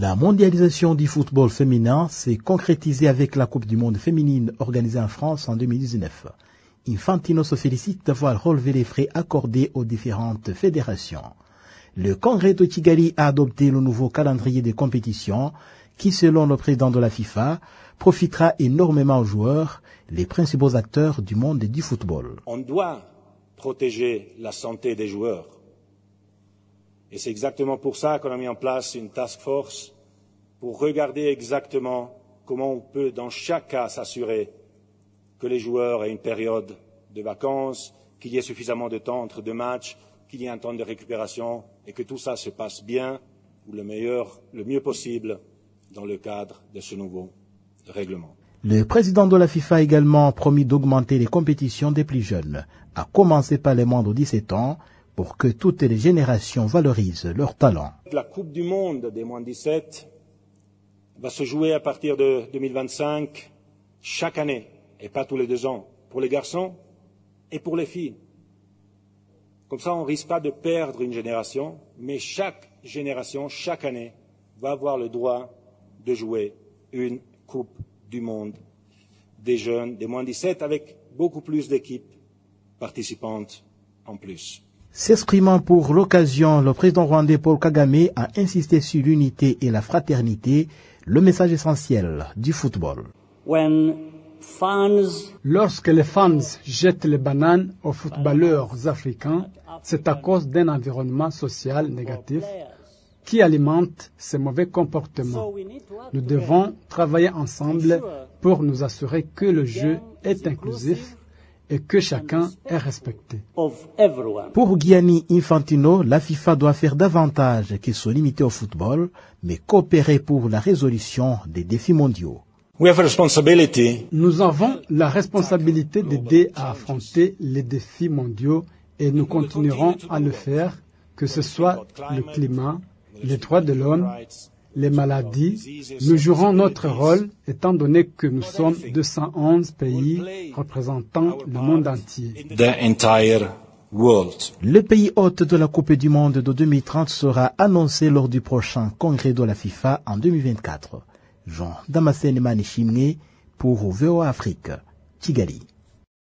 La mondialisation du football féminin s'est concrétisée avec la Coupe du monde féminine organisée en France en 2019. Infantino se félicite d'avoir relevé les frais accordés aux différentes fédérations. Le congrès de Kigali a adopté le nouveau calendrier des compétitions qui, selon le président de la FIFA, profitera énormément aux joueurs, les principaux acteurs du monde du football. On doit protéger la santé des joueurs. Et c'est exactement pour ça qu'on a mis en place une task force pour regarder exactement comment on peut, dans chaque cas, s'assurer que les joueurs aient une période de vacances, qu'il y ait suffisamment de temps entre deux matchs, qu'il y ait un temps de récupération et que tout ça se passe bien ou le meilleur, le mieux possible dans le cadre de ce nouveau règlement. Le président de la FIFA a également promis d'augmenter les compétitions des plus jeunes, à commencer par les moins de 17 ans, pour que toutes les générations valorisent leurs talents. La Coupe du Monde des moins de 17 va se jouer à partir de 2025 chaque année et pas tous les deux ans, pour les garçons et pour les filles. Comme ça, on ne risque pas de perdre une génération, mais chaque génération, chaque année, va avoir le droit de jouer une Coupe du Monde des jeunes, des moins de 17, avec beaucoup plus d'équipes participantes en plus. S'exprimant pour l'occasion, le président rwandais Paul Kagame a insisté sur l'unité et la fraternité, le message essentiel du football. Lorsque les fans jettent les bananes aux footballeurs africains, c'est à cause d'un environnement social négatif qui alimente ces mauvais comportements. Nous devons travailler ensemble pour nous assurer que le jeu est inclusif et que chacun est respecté. Pour Gianni Infantino, la FIFA doit faire davantage que se limiter au football, mais coopérer pour la résolution des défis mondiaux. Nous avons la responsabilité d'aider à affronter les défis mondiaux et nous continuerons à le faire, que ce soit le climat, les droits de l'homme, les maladies, nous jouerons notre rôle étant donné que nous sommes 211 pays représentant le monde entier. Le pays hôte de la Coupe du Monde de 2030 sera annoncé lors du prochain congrès de la FIFA en 2024. Jean Damascène Manichimé pour VOA Afrique, Kigali.